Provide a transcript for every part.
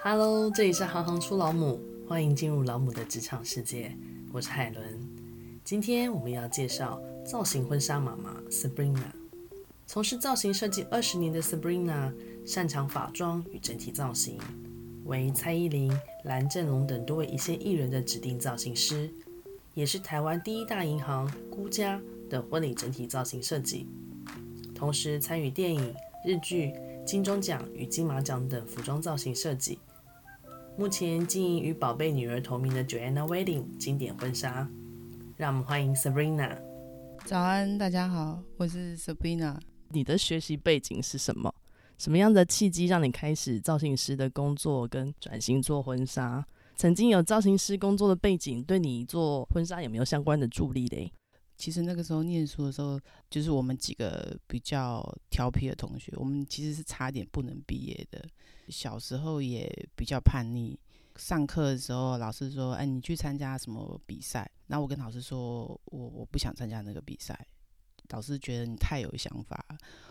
Hello，这里是行行出老母，欢迎进入老母的职场世界。我是海伦，今天我们要介绍造型婚纱妈妈 Sabrina。从事造型设计二十年的 Sabrina，擅长发妆与整体造型，为蔡依林、蓝正龙等多位一线艺人的指定造型师，也是台湾第一大银行辜家的婚礼整体造型设计。同时参与电影、日剧、金钟奖与金马奖等服装造型设计。目前经营与宝贝女儿同名的 Joanna Wedding 经典婚纱，让我们欢迎 Sabrina。早安，大家好，我是 Sabrina。你的学习背景是什么？什么样的契机让你开始造型师的工作跟转型做婚纱？曾经有造型师工作的背景，对你做婚纱有没有相关的助力嘞？其实那个时候念书的时候，就是我们几个比较调皮的同学，我们其实是差点不能毕业的。小时候也比较叛逆，上课的时候老师说：“哎，你去参加什么比赛？”然后我跟老师说：“我我不想参加那个比赛。”老师觉得你太有想法。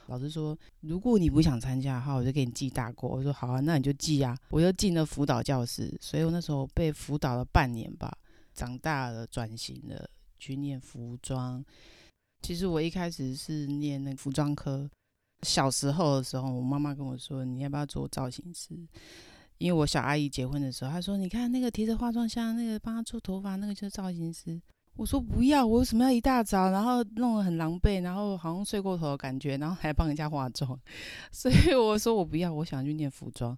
老师说：“如果你不想参加的话，我就给你记大过。”我说：“好啊，那你就记啊。”我就进了辅导教室，所以我那时候被辅导了半年吧。长大了，转型了。去念服装，其实我一开始是念那个服装科。小时候的时候，我妈妈跟我说：“你要不要做造型师？”因为我小阿姨结婚的时候，她说：“你看那个提着化妆箱，那个帮她做头发，那个就是造型师。”我说：“不要，我为什么要一大早，然后弄得很狼狈，然后好像睡过头的感觉，然后还帮人家化妆？”所以我说：“我不要，我想去念服装。”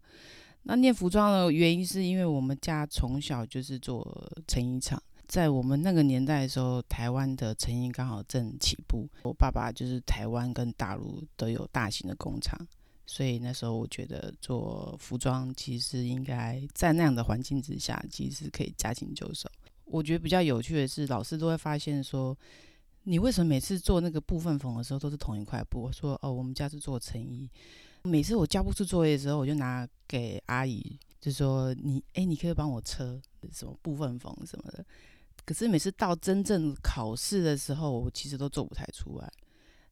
那念服装的原因是因为我们家从小就是做成衣厂。在我们那个年代的时候，台湾的成衣刚好正起步。我爸爸就是台湾跟大陆都有大型的工厂，所以那时候我觉得做服装其实应该在那样的环境之下，其实可以驾轻就熟。我觉得比较有趣的是，老师都会发现说，你为什么每次做那个部分缝的时候都是同一块布？我说哦，我们家是做成衣。每次我交不出作业的时候，我就拿给阿姨，就说你哎，你可以帮我车什么部分缝什么的。可是每次到真正考试的时候，我其实都做不太出来，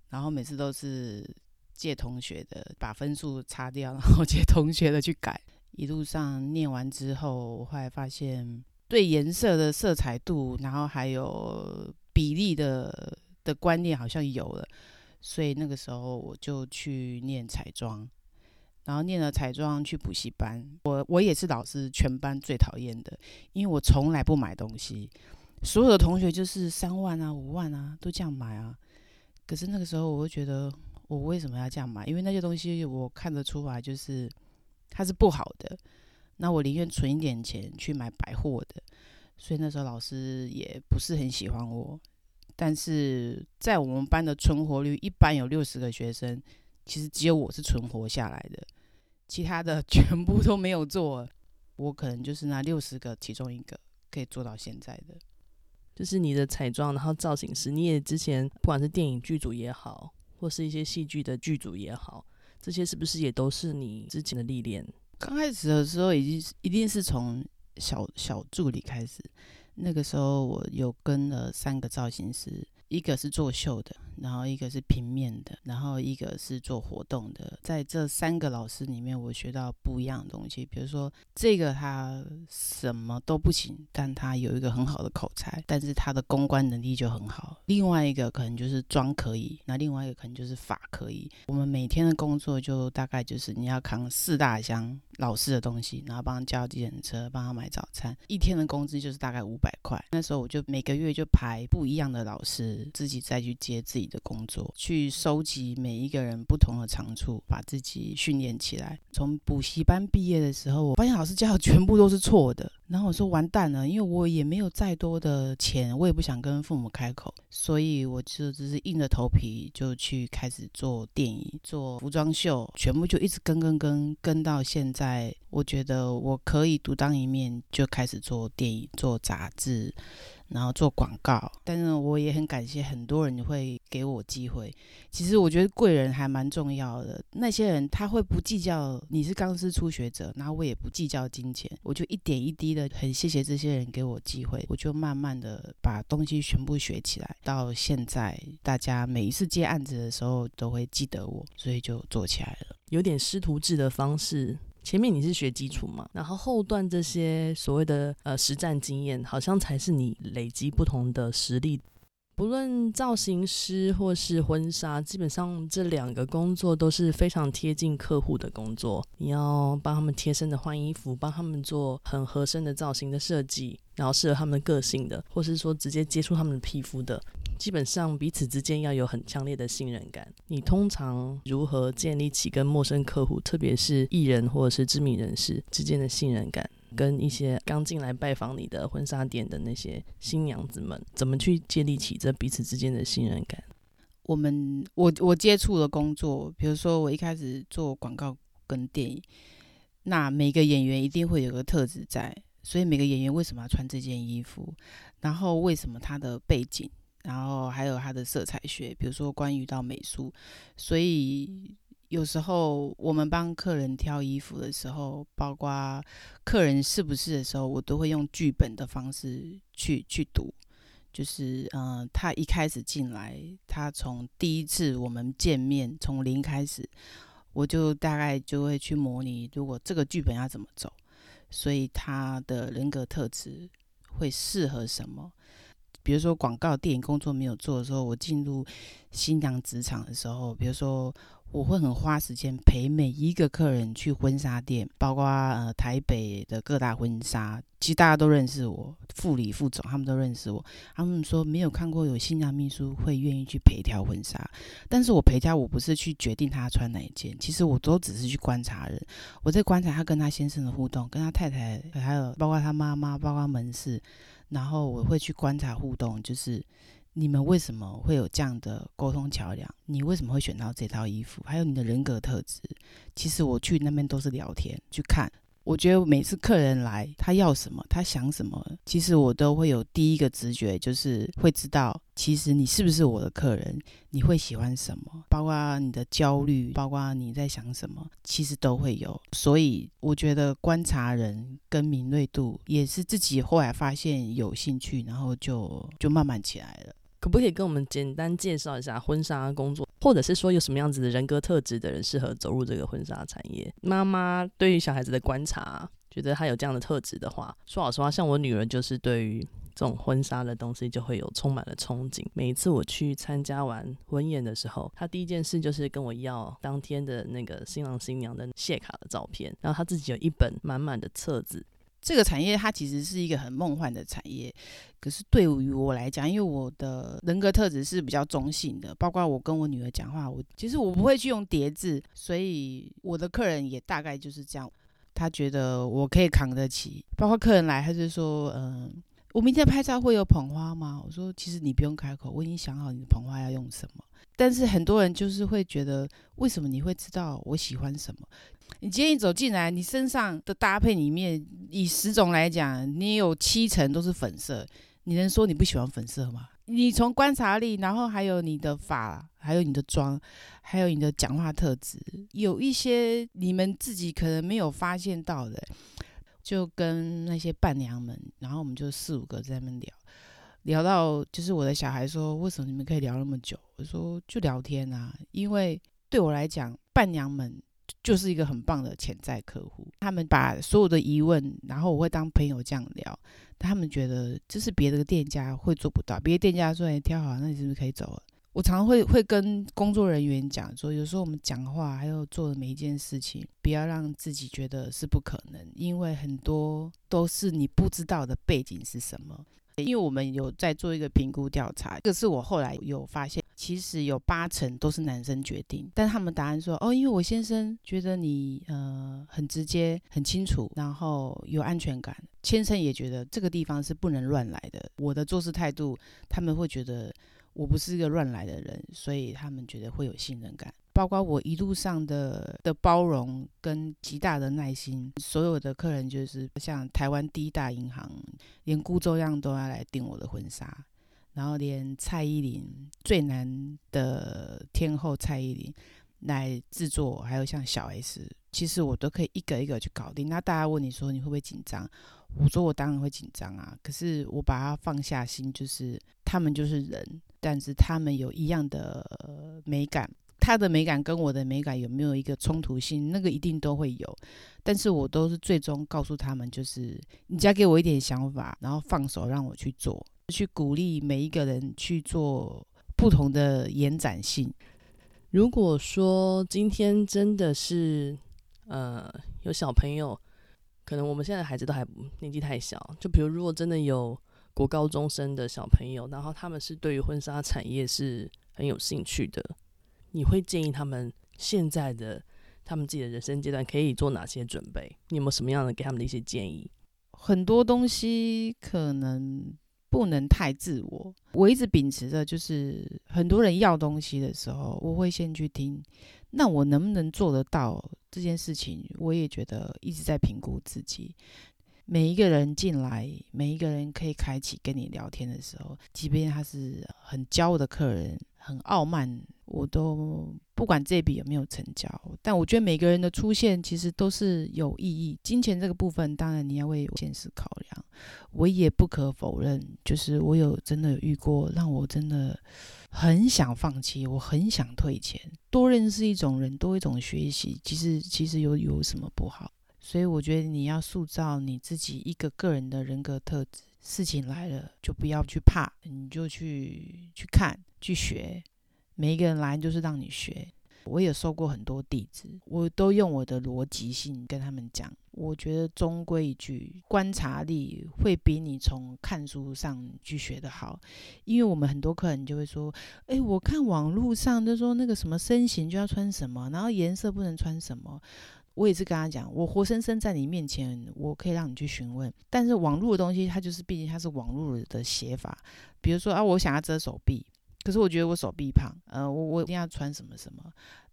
然后每次都是借同学的，把分数擦掉，然后借同学的去改。一路上念完之后，我后来发现对颜色的色彩度，然后还有比例的的观念好像有了，所以那个时候我就去念彩妆，然后念了彩妆去补习班。我我也是老师全班最讨厌的，因为我从来不买东西。所有的同学就是三万啊、五万啊，都这样买啊。可是那个时候，我会觉得我为什么要这样买？因为那些东西我看得出来，就是它是不好的。那我宁愿存一点钱去买百货的。所以那时候老师也不是很喜欢我。但是在我们班的存活率，一般有六十个学生，其实只有我是存活下来的，其他的 全部都没有做。我可能就是那六十个其中一个可以做到现在的。就是你的彩妆，然后造型师，你也之前不管是电影剧组也好，或是一些戏剧的剧组也好，这些是不是也都是你之前的历练？刚开始的时候，已经一定是从小小助理开始。那个时候，我有跟了三个造型师，一个是做秀的。然后一个是平面的，然后一个是做活动的。在这三个老师里面，我学到不一样的东西。比如说，这个他什么都不行，但他有一个很好的口才，但是他的公关能力就很好。另外一个可能就是装可以，那另外一个可能就是法可以。我们每天的工作就大概就是你要扛四大箱老师的东西，然后帮他叫计程车，帮他买早餐。一天的工资就是大概五百块。那时候我就每个月就排不一样的老师，自己再去接自己的工作，去收集每一个人不同的长处，把自己训练起来。从补习班毕业的时候，我发现老师教的全部都是错的。然后我说完蛋了，因为我也没有再多的钱，我也不想跟父母开口，所以我就只是硬着头皮就去开始做电影、做服装秀，全部就一直跟跟跟跟到现在。我觉得我可以独当一面，就开始做电影、做杂志。然后做广告，但是我也很感谢很多人会给我机会。其实我觉得贵人还蛮重要的，那些人他会不计较你是刚师初学者，然后我也不计较金钱，我就一点一滴的很谢谢这些人给我机会，我就慢慢的把东西全部学起来。到现在，大家每一次接案子的时候都会记得我，所以就做起来了。有点师徒制的方式。前面你是学基础嘛，然后后段这些所谓的呃实战经验，好像才是你累积不同的实力。不论造型师或是婚纱，基本上这两个工作都是非常贴近客户的工作。你要帮他们贴身的换衣服，帮他们做很合身的造型的设计，然后适合他们的个性的，或是说直接接触他们的皮肤的，基本上彼此之间要有很强烈的信任感。你通常如何建立起跟陌生客户，特别是艺人或者是知名人士之间的信任感？跟一些刚进来拜访你的婚纱店的那些新娘子们，怎么去建立起这彼此之间的信任感？我们我我接触的工作，比如说我一开始做广告跟电影，那每个演员一定会有个特质在，所以每个演员为什么要穿这件衣服，然后为什么他的背景，然后还有他的色彩学，比如说关于到美术，所以。有时候我们帮客人挑衣服的时候，包括客人是不是的时候，我都会用剧本的方式去去读。就是，嗯、他一开始进来，他从第一次我们见面从零开始，我就大概就会去模拟，如果这个剧本要怎么走，所以他的人格特质会适合什么。比如说广告电影工作没有做的时候，我进入新娘职场的时候，比如说。我会很花时间陪每一个客人去婚纱店，包括呃台北的各大婚纱，其实大家都认识我，副理、副总他们都认识我。他们说没有看过有新娘秘书会愿意去陪挑婚纱，但是我陪挑我不是去决定他穿哪一件，其实我都只是去观察人，我在观察他跟他先生的互动，跟他太太，还有包括他妈妈，包括门市，然后我会去观察互动，就是。你们为什么会有这样的沟通桥梁？你为什么会选到这套衣服？还有你的人格特质。其实我去那边都是聊天，去看。我觉得每次客人来，他要什么，他想什么，其实我都会有第一个直觉，就是会知道，其实你是不是我的客人，你会喜欢什么，包括你的焦虑，包括你在想什么，其实都会有。所以我觉得观察人跟敏锐度，也是自己后来发现有兴趣，然后就就慢慢起来了。可不可以跟我们简单介绍一下婚纱工作，或者是说有什么样子的人格特质的人适合走入这个婚纱产业？妈妈对于小孩子的观察，觉得他有这样的特质的话，说老实话，像我女儿就是对于这种婚纱的东西就会有充满了憧憬。每一次我去参加完婚宴的时候，她第一件事就是跟我要当天的那个新郎新娘的谢卡的照片，然后她自己有一本满满的册子。这个产业它其实是一个很梦幻的产业，可是对于我来讲，因为我的人格特质是比较中性的，包括我跟我女儿讲话，我其实我不会去用叠字，所以我的客人也大概就是这样，他觉得我可以扛得起。包括客人来，他就说：“嗯，我明天拍照会有捧花吗？”我说：“其实你不用开口，我已经想好你的捧花要用什么。”但是很多人就是会觉得，为什么你会知道我喜欢什么？你今天一走进来，你身上的搭配里面，以十种来讲，你有七成都是粉色。你能说你不喜欢粉色吗？你从观察力，然后还有你的发，还有你的妆，还有你的讲话特质，有一些你们自己可能没有发现到的，就跟那些伴娘们，然后我们就四五个在那边聊，聊到就是我的小孩说，为什么你们可以聊那么久？我说就聊天啊，因为对我来讲，伴娘们。就是一个很棒的潜在客户，他们把所有的疑问，然后我会当朋友这样聊，他们觉得这是别的店家会做不到，别的店家说你挑好，那你是不是可以走了？我常常会会跟工作人员讲说，有时候我们讲话还有做的每一件事情，不要让自己觉得是不可能，因为很多都是你不知道的背景是什么。因为我们有在做一个评估调查，这个是我后来有发现，其实有八成都是男生决定，但他们答案说，哦，因为我先生觉得你呃很直接、很清楚，然后有安全感，先生也觉得这个地方是不能乱来的。我的做事态度，他们会觉得我不是一个乱来的人，所以他们觉得会有信任感。包括我一路上的的包容跟极大的耐心，所有的客人就是像台湾第一大银行，连辜州样都要来订我的婚纱，然后连蔡依林最难的天后蔡依林来制作，还有像小 S，其实我都可以一个一个去搞定。那大家问你说你会不会紧张？我说我当然会紧张啊，可是我把它放下心，就是他们就是人，但是他们有一样的美感。他的美感跟我的美感有没有一个冲突性？那个一定都会有，但是我都是最终告诉他们，就是你只要给我一点想法，然后放手让我去做，去鼓励每一个人去做不同的延展性。如果说今天真的是呃有小朋友，可能我们现在的孩子都还年纪太小，就比如如果真的有国高中生的小朋友，然后他们是对于婚纱产业是很有兴趣的。你会建议他们现在的他们自己的人生阶段可以做哪些准备？你有没有什么样的给他们的一些建议？很多东西可能不能太自我。我一直秉持着，就是很多人要东西的时候，我会先去听，那我能不能做得到这件事情？我也觉得一直在评估自己。每一个人进来，每一个人可以开启跟你聊天的时候，即便他是很骄傲的客人，很傲慢。我都不管这笔有没有成交，但我觉得每个人的出现其实都是有意义。金钱这个部分，当然你要为现实考量。我也不可否认，就是我有真的遇过，让我真的很想放弃，我很想退钱。多认识一种人，多一种学习，其实其实有有什么不好？所以我觉得你要塑造你自己一个个人的人格特质。事情来了，就不要去怕，你就去去看，去学。每一个人来就是让你学，我也收过很多弟子，我都用我的逻辑性跟他们讲。我觉得终归一句，观察力会比你从看书上去学的好。因为我们很多客人就会说：“诶，我看网络上都说那个什么身形就要穿什么，然后颜色不能穿什么。”我也是跟他讲，我活生生在你面前，我可以让你去询问。但是网络的东西，它就是毕竟它是网络的写法。比如说啊，我想要遮手臂。可是我觉得我手臂胖，呃，我我一定要穿什么什么，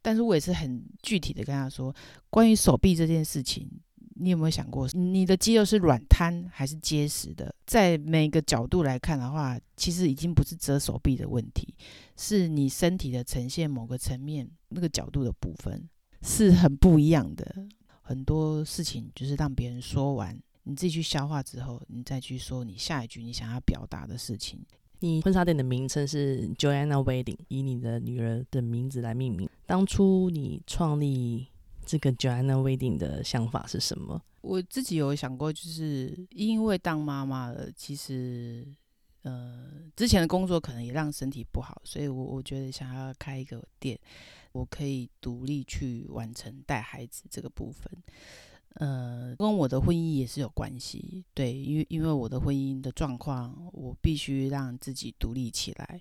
但是我也是很具体的跟他说，关于手臂这件事情，你有没有想过，你的肌肉是软瘫还是结实的？在每个角度来看的话，其实已经不是遮手臂的问题，是你身体的呈现某个层面那个角度的部分是很不一样的。很多事情就是让别人说完，你自己去消化之后，你再去说你下一句你想要表达的事情。你婚纱店的名称是 Joanna Wedding，以你的女儿的名字来命名。当初你创立这个 Joanna Wedding 的想法是什么？我自己有想过，就是因为当妈妈了，其实呃之前的工作可能也让身体不好，所以我我觉得想要开一个店，我可以独立去完成带孩子这个部分。呃，跟我的婚姻也是有关系，对，因为因为我的婚姻的状况，我必须让自己独立起来，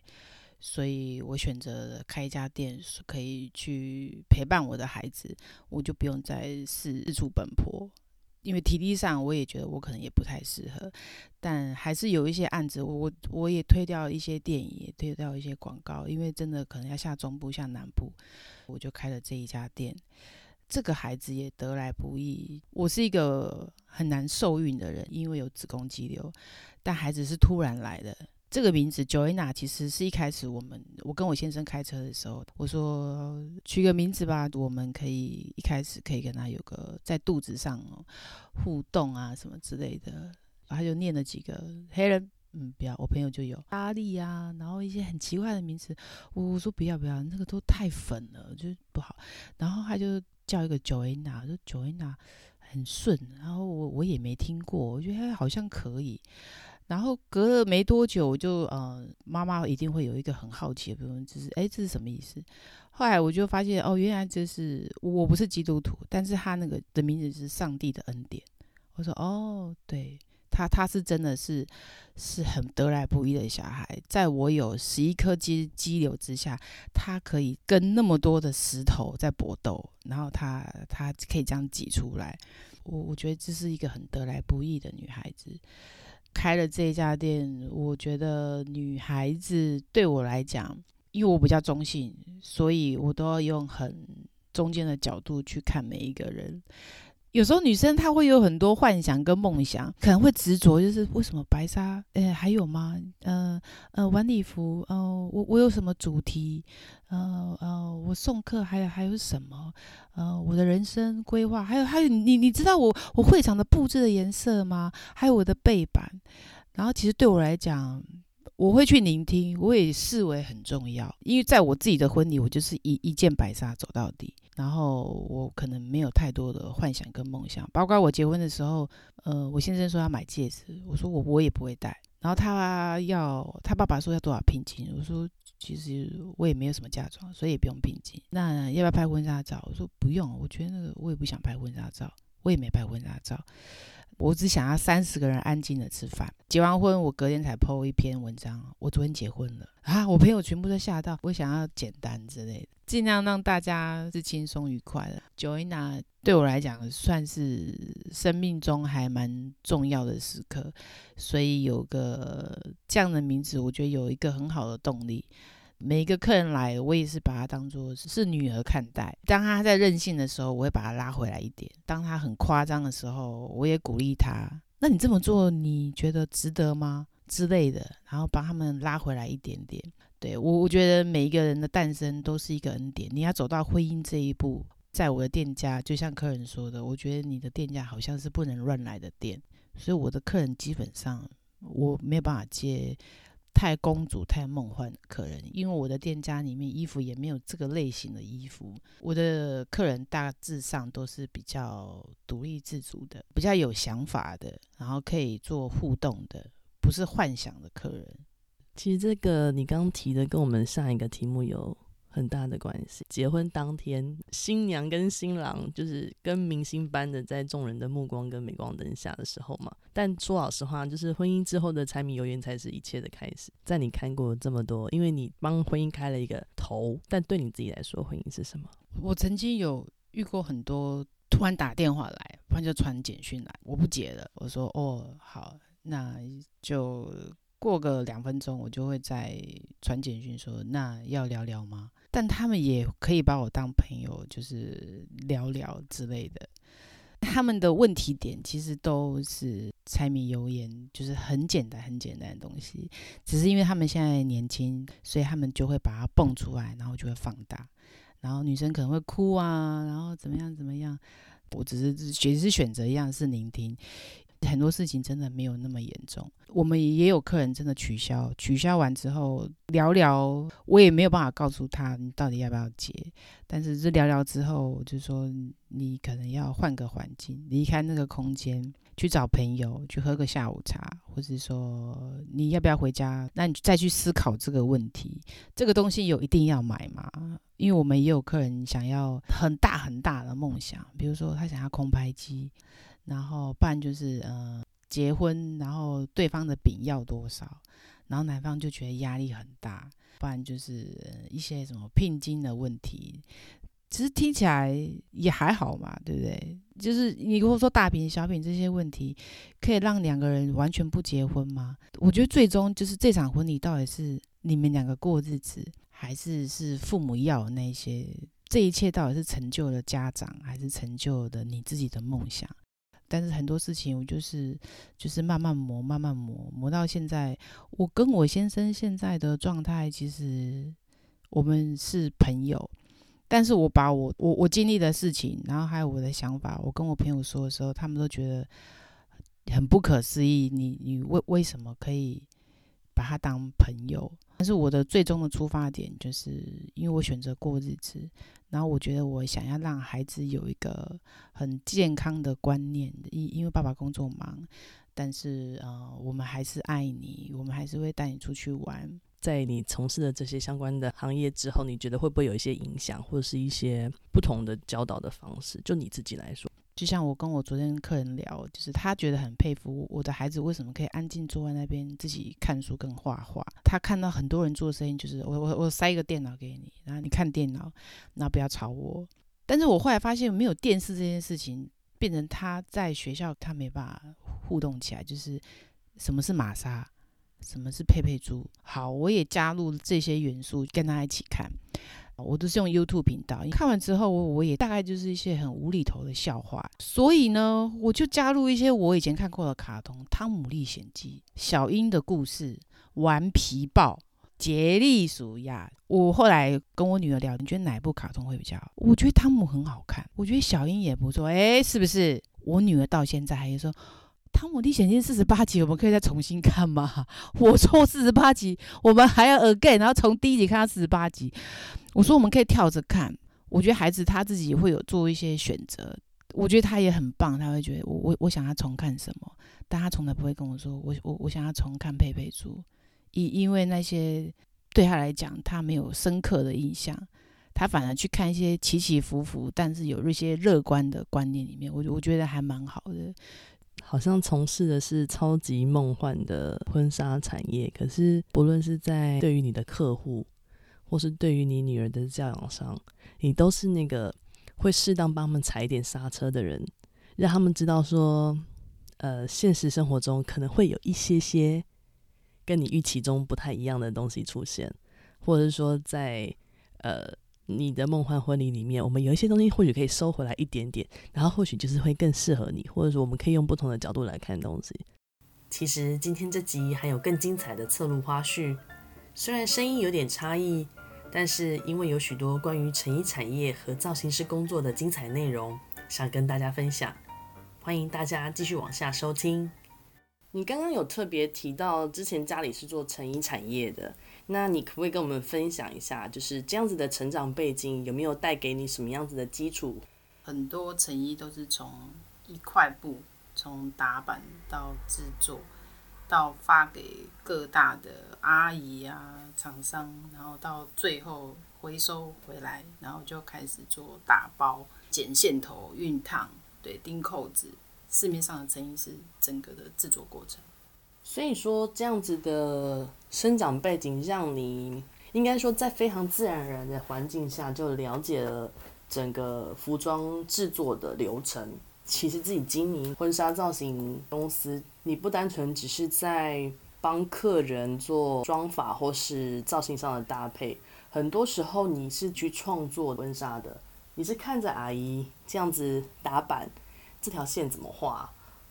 所以我选择开一家店，可以去陪伴我的孩子，我就不用再四处奔波，因为体力上我也觉得我可能也不太适合，但还是有一些案子，我我也推掉一些电影，也推掉一些广告，因为真的可能要下中部、下南部，我就开了这一家店。这个孩子也得来不易。我是一个很难受孕的人，因为有子宫肌瘤，但孩子是突然来的。这个名字 Joanna 其实是一开始我们我跟我先生开车的时候，我说取个名字吧，我们可以一开始可以跟他有个在肚子上互动啊什么之类的。他就念了几个黑人，嗯，不要，我朋友就有阿丽啊，然后一些很奇怪的名字，我说不要不要，那个都太粉了，就不好。然后他就。叫一个 Joanna，说 Joanna 很顺，然后我我也没听过，我觉得好像可以。然后隔了没多久，我就呃，妈妈一定会有一个很好奇的部分，就是哎，这是什么意思？后来我就发现哦，原来这是我不是基督徒，但是他那个的名字是上帝的恩典。我说哦，对。他他是真的是是很得来不易的小孩，在我有十一颗肌肌瘤之下，他可以跟那么多的石头在搏斗，然后他他可以这样挤出来，我我觉得这是一个很得来不易的女孩子。开了这家店，我觉得女孩子对我来讲，因为我比较中性，所以我都要用很中间的角度去看每一个人。有时候女生她会有很多幻想跟梦想，可能会执着，就是为什么白纱？诶，还有吗？呃呃，晚礼服，呃，我我有什么主题？呃呃，我送客还有还有什么？呃，我的人生规划，还有还有，你你知道我我会场的布置的颜色吗？还有我的背板。然后其实对我来讲，我会去聆听，我也视为很重要。因为在我自己的婚礼，我就是一一件白纱走到底，然后我可能没有太多的幻想跟梦想。包括我结婚的时候，呃，我先生说要买戒指，我说我我也不会戴。然后他要他爸爸说要多少聘金，我说其实我也没有什么嫁妆，所以也不用聘金。那要不要拍婚纱照？我说不用，我觉得那个我也不想拍婚纱照，我也没拍婚纱照。我只想要三十个人安静的吃饭。结完婚，我隔天才 po 一篇文章。我昨天结婚了啊！我朋友全部都吓到。我想要简单之类的，尽量让大家是轻松愉快的。Joanna 对我来讲算是生命中还蛮重要的时刻，所以有个这样的名字，我觉得有一个很好的动力。每一个客人来，我也是把他当做是女儿看待。当他在任性的时候，我会把他拉回来一点；当他很夸张的时候，我也鼓励他。那你这么做，你觉得值得吗？之类的，然后把他们拉回来一点点。对，我，我觉得每一个人的诞生都是一个恩典。你要走到婚姻这一步，在我的店家，就像客人说的，我觉得你的店家好像是不能乱来的店，所以我的客人基本上我没有办法接。太公主、太梦幻的客人，因为我的店家里面衣服也没有这个类型的衣服。我的客人大致上都是比较独立自主的，比较有想法的，然后可以做互动的，不是幻想的客人。其实这个你刚提的跟我们上一个题目有很大的关系。结婚当天，新娘跟新郎就是跟明星般的在众人的目光跟镁光灯下的时候嘛。但说老实话，就是婚姻之后的柴米油盐才是一切的开始。在你看过这么多，因为你帮婚姻开了一个头，但对你自己来说，婚姻是什么？我曾经有遇过很多突然打电话来，突然就传简讯来，我不接了。我说哦，好，那就过个两分钟，我就会再传简讯说，那要聊聊吗？但他们也可以把我当朋友，就是聊聊之类的。他们的问题点其实都是柴米油盐，就是很简单、很简单的东西。只是因为他们现在年轻，所以他们就会把它蹦出来，然后就会放大。然后女生可能会哭啊，然后怎么样怎么样。我只是只是选择一样是聆听。很多事情真的没有那么严重，我们也有客人真的取消，取消完之后聊聊，我也没有办法告诉他你到底要不要结，但是这聊聊之后，就说你可能要换个环境，离开那个空间，去找朋友，去喝个下午茶，或者说你要不要回家，那你再去思考这个问题，这个东西有一定要买吗？因为我们也有客人想要很大很大的梦想，比如说他想要空拍机。然后，不然就是呃，结婚，然后对方的饼要多少，然后男方就觉得压力很大，不然就是、一些什么聘金的问题，其实听起来也还好嘛，对不对？就是你如果说大饼小饼这些问题，可以让两个人完全不结婚吗？我觉得最终就是这场婚礼到底是你们两个过日子，还是是父母要那些？这一切到底是成就了家长，还是成就了你自己的梦想？但是很多事情我就是就是慢慢磨，慢慢磨，磨到现在。我跟我先生现在的状态，其实我们是朋友。但是我把我我我经历的事情，然后还有我的想法，我跟我朋友说的时候，他们都觉得很不可思议。你你为为什么可以把他当朋友？但是我的最终的出发点，就是因为我选择过日子。然后我觉得我想要让孩子有一个很健康的观念，因因为爸爸工作忙，但是呃，我们还是爱你，我们还是会带你出去玩。在你从事的这些相关的行业之后，你觉得会不会有一些影响，或者是一些不同的教导的方式？就你自己来说。就像我跟我昨天客人聊，就是他觉得很佩服我的孩子为什么可以安静坐在那边自己看书跟画画。他看到很多人做生意，就是我我我塞一个电脑给你，然后你看电脑，然后不要吵我。但是我后来发现没有电视这件事情，变成他在学校他没办法互动起来，就是什么是玛莎，什么是佩佩猪。好，我也加入这些元素跟他一起看。我都是用 YouTube 频道，看完之后，我我也大概就是一些很无厘头的笑话，所以呢，我就加入一些我以前看过的卡通，《汤姆历险记》、小英的故事、顽皮豹、杰利鼠呀。我后来跟我女儿聊，你觉得哪一部卡通会比较好？我觉得汤姆很好看，我觉得小英也不错，哎，是不是？我女儿到现在还说，《汤姆历险记》四十八集，我们可以再重新看吗？我说四十八集，我们还要 again，然后从第一集看到四十八集。我说我们可以跳着看。我觉得孩子他自己会有做一些选择，我觉得他也很棒，他会觉得我我我想要重看什么，但他从来不会跟我说我我我想要重看佩佩猪，因因为那些对他来讲他没有深刻的印象，他反而去看一些起起伏伏，但是有一些乐观的观念里面，我我觉得还蛮好的。好像从事的是超级梦幻的婚纱产业，可是不论是在对于你的客户，或是对于你女儿的教养上，你都是那个会适当帮他们踩一点刹车的人，让他们知道说，呃，现实生活中可能会有一些些跟你预期中不太一样的东西出现，或者是说在呃。你的梦幻婚礼里面，我们有一些东西或许可以收回来一点点，然后或许就是会更适合你，或者说我们可以用不同的角度来看东西。其实今天这集还有更精彩的侧录花絮，虽然声音有点差异，但是因为有许多关于成衣产业和造型师工作的精彩内容，想跟大家分享，欢迎大家继续往下收听。你刚刚有特别提到之前家里是做成衣产业的。那你可不可以跟我们分享一下，就是这样子的成长背景有没有带给你什么样子的基础？很多成衣都是从一块布，从打版到制作，到发给各大的阿姨啊厂商，然后到最后回收回来，然后就开始做打包、剪线头、熨烫、对钉扣子。市面上的成衣是整个的制作过程。所以说，这样子的生长背景，让你应该说在非常自然而然的环境下，就了解了整个服装制作的流程。其实自己经营婚纱造型公司，你不单纯只是在帮客人做妆发或是造型上的搭配，很多时候你是去创作婚纱的。你是看着阿姨这样子打版，这条线怎么画，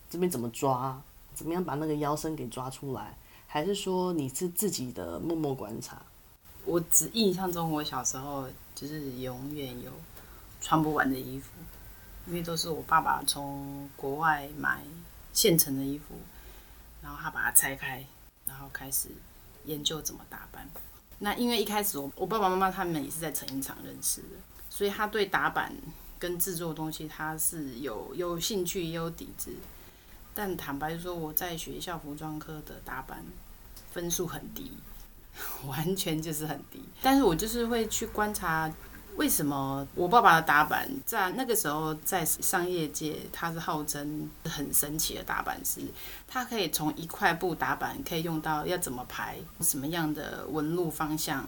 这边怎么抓。怎么样把那个腰身给抓出来？还是说你是自己的默默观察？我只印象中，我小时候就是永远有穿不完的衣服，因为都是我爸爸从国外买现成的衣服，然后他把它拆开，然后开始研究怎么打扮。那因为一开始我我爸爸妈妈他们也是在成衣厂认识的，所以他对打版跟制作东西他是有有兴趣也有底子。但坦白说，我在学校服装科的打版分数很低，完全就是很低。但是我就是会去观察，为什么我爸爸的打板在那个时候在商业界他是号称很神奇的打板师，他可以从一块布打板可以用到要怎么排，什么样的纹路方向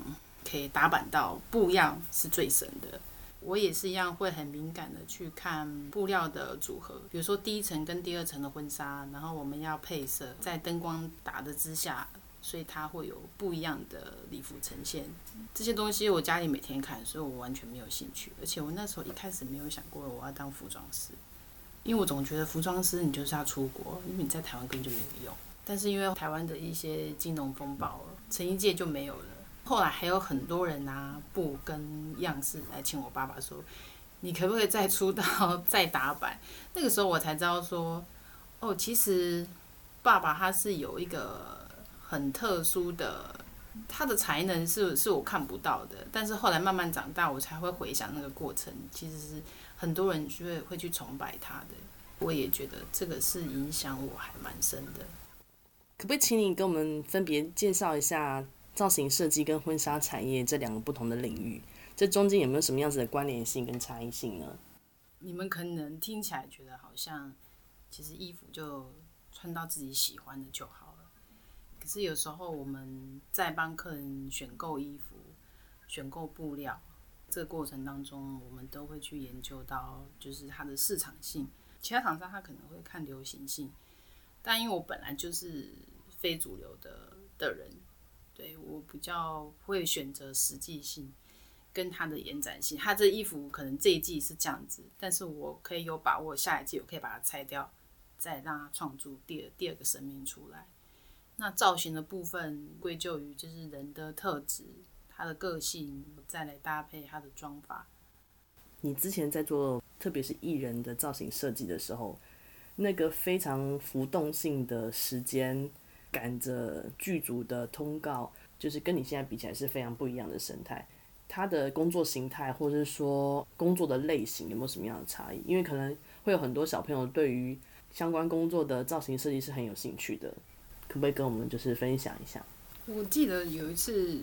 可以打板到布样是最神的。我也是一样，会很敏感的去看布料的组合，比如说第一层跟第二层的婚纱，然后我们要配色，在灯光打的之下，所以它会有不一样的礼服呈现。这些东西我家里每天看，所以我完全没有兴趣。而且我那时候一开始没有想过我要当服装师，因为我总觉得服装师你就是要出国，因为你在台湾根本就没有用。但是因为台湾的一些金融风暴，成衣界就没有了。后来还有很多人拿布跟样式来请我爸爸说：“你可不可以再出道再打版？”那个时候我才知道说：“哦，其实爸爸他是有一个很特殊的，他的才能是是我看不到的。但是后来慢慢长大，我才会回想那个过程，其实是很多人就会会去崇拜他的。我也觉得这个是影响我还蛮深的。可不可以请你跟我们分别介绍一下？造型设计跟婚纱产业这两个不同的领域，这中间有没有什么样子的关联性跟差异性呢？你们可能听起来觉得好像，其实衣服就穿到自己喜欢的就好了。可是有时候我们在帮客人选购衣服、选购布料这个过程当中，我们都会去研究到，就是它的市场性。其他厂商他可能会看流行性，但因为我本来就是非主流的的人。对，我比较会选择实际性跟它的延展性。它这衣服可能这一季是这样子，但是我可以有把握下一季我可以把它拆掉，再让它创出第二第二个生命出来。那造型的部分归咎于就是人的特质，他的个性，再来搭配他的妆发。你之前在做特别是艺人的造型设计的时候，那个非常浮动性的时间，赶着剧组的通告，就是跟你现在比起来是非常不一样的生态。他的工作形态，或者是说工作的类型，有没有什么样的差异？因为可能会有很多小朋友对于相关工作的造型设计是很有兴趣的，可不可以跟我们就是分享一下？我记得有一次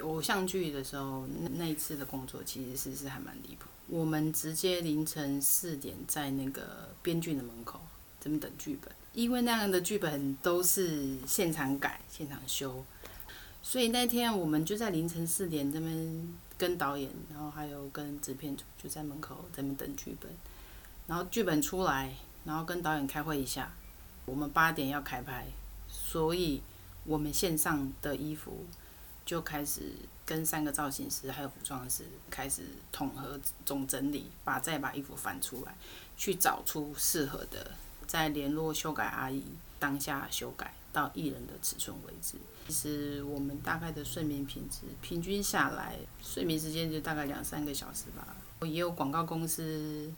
偶像剧的时候，那那一次的工作其实是是还蛮离谱。我们直接凌晨四点在那个编剧的门口这边等剧本，因为那样的剧本都是现场改、现场修，所以那天我们就在凌晨四点这边跟导演，然后还有跟制片组就在门口这边等剧本，然后剧本出来，然后跟导演开会一下，我们八点要开拍，所以我们线上的衣服就开始。跟三个造型师还有服装师开始统合总整理，把再把衣服翻出来，去找出适合的，再联络修改阿姨当下修改到艺人的尺寸为止。其实我们大概的睡眠品质平均下来，睡眠时间就大概两三个小时吧。也有广告公司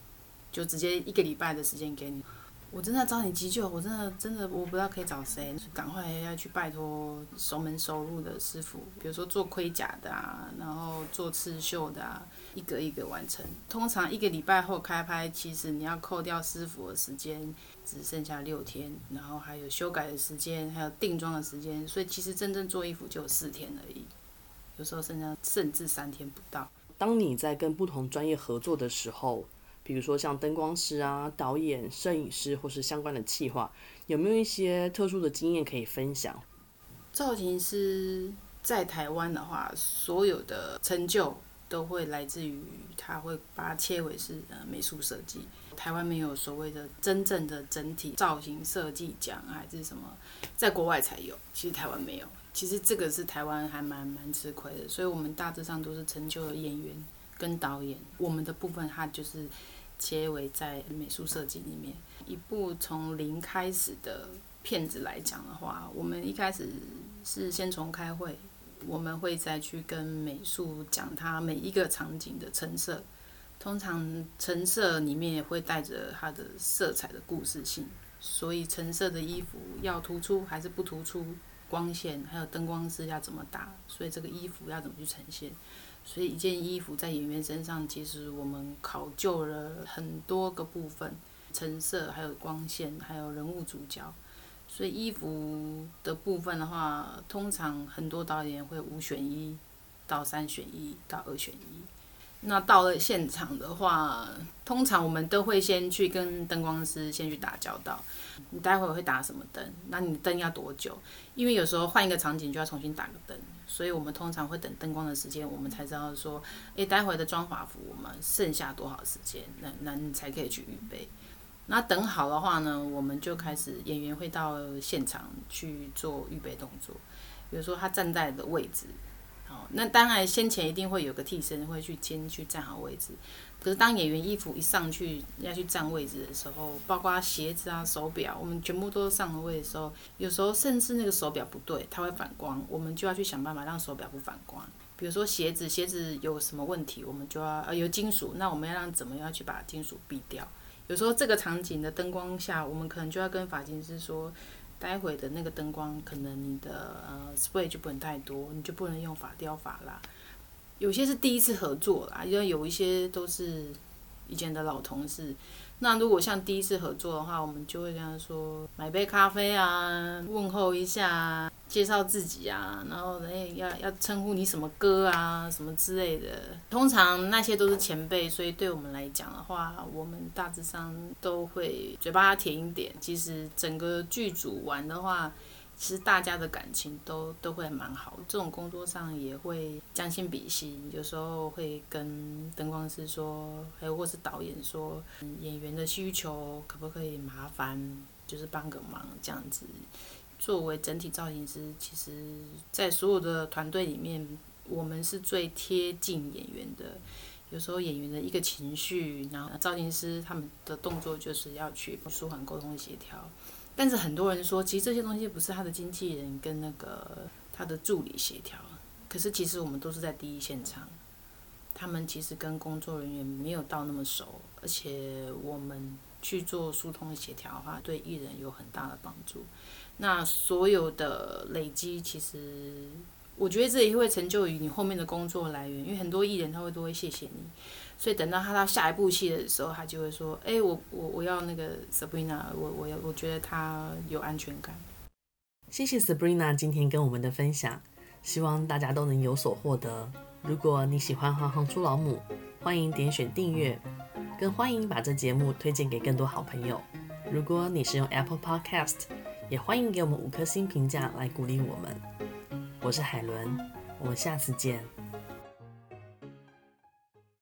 就直接一个礼拜的时间给你。我真的找你急救，我真的真的我不知道可以找谁，赶快要去拜托熟门熟路的师傅，比如说做盔甲的啊，然后做刺绣的啊，一个一个完成。通常一个礼拜后开拍，其实你要扣掉师傅的时间，只剩下六天，然后还有修改的时间，还有定妆的时间，所以其实真正做衣服就有四天而已，有时候剩下甚至三天不到。当你在跟不同专业合作的时候。比如说像灯光师啊、导演、摄影师或是相关的企划，有没有一些特殊的经验可以分享？造型师在台湾的话，所有的成就都会来自于他会把它切为是呃美术设计。台湾没有所谓的真正的整体造型设计奖还是什么，在国外才有，其实台湾没有。其实这个是台湾还蛮蛮吃亏的，所以我们大致上都是成就了演员跟导演，我们的部分它就是。切为在美术设计里面，一部从零开始的片子来讲的话，我们一开始是先从开会，我们会再去跟美术讲它每一个场景的成色，通常成色里面也会带着它的色彩的故事性，所以成色的衣服要突出还是不突出，光线还有灯光是要怎么打，所以这个衣服要怎么去呈现。所以一件衣服在演员身上，其实我们考究了很多个部分，成色，还有光线，还有人物主角。所以衣服的部分的话，通常很多导演会五选一，到三选一，到二选一。那到了现场的话，通常我们都会先去跟灯光师先去打交道。你待会儿会打什么灯？那你灯要多久？因为有时候换一个场景就要重新打个灯。所以我们通常会等灯光的时间，我们才知道说，诶，待会的妆发服我们剩下多少时间，那那你才可以去预备。那等好的话呢，我们就开始演员会到现场去做预备动作，比如说他站在的位置。那当然，先前一定会有个替身会去先去站好位置。可是当演员衣服一上去要去站位置的时候，包括鞋子啊、手表，我们全部都上了位的时候，有时候甚至那个手表不对，它会反光，我们就要去想办法让手表不反光。比如说鞋子，鞋子有什么问题，我们就要呃有金属，那我们要让怎么样去把金属避掉？有时候这个场景的灯光下，我们可能就要跟发型师说。待会的那个灯光，可能你的呃 spray 就不能太多，你就不能用发雕发啦。有些是第一次合作啦，因为有一些都是以前的老同事。那如果像第一次合作的话，我们就会跟他说买杯咖啡啊，问候一下，介绍自己啊，然后哎要要称呼你什么哥啊，什么之类的。通常那些都是前辈，所以对我们来讲的话，我们大致上都会嘴巴甜一点。其实整个剧组玩的话。其实大家的感情都都会蛮好，这种工作上也会将心比心，有时候会跟灯光师说，还有或是导演说，演员的需求可不可以麻烦，就是帮个忙这样子。作为整体造型师，其实在所有的团队里面，我们是最贴近演员的。有时候演员的一个情绪，然后造型师他们的动作就是要去舒缓、沟通、协调。但是很多人说，其实这些东西不是他的经纪人跟那个他的助理协调，可是其实我们都是在第一现场，他们其实跟工作人员没有到那么熟，而且我们去做疏通协调的话，对艺人有很大的帮助。那所有的累积，其实我觉得这也会成就于你后面的工作来源，因为很多艺人他会都会谢谢你，所以等到他到下一部戏的时候，他就会说：“哎，我我我要那个 Sabrina，我我要我觉得他有安全感。”谢谢 Sabrina 今天跟我们的分享，希望大家都能有所获得。如果你喜欢行行出老母，欢迎点选订阅，更欢迎把这节目推荐给更多好朋友。如果你是用 Apple Podcast，也欢迎给我们五颗星评价来鼓励我们。我是海伦，我们下次见。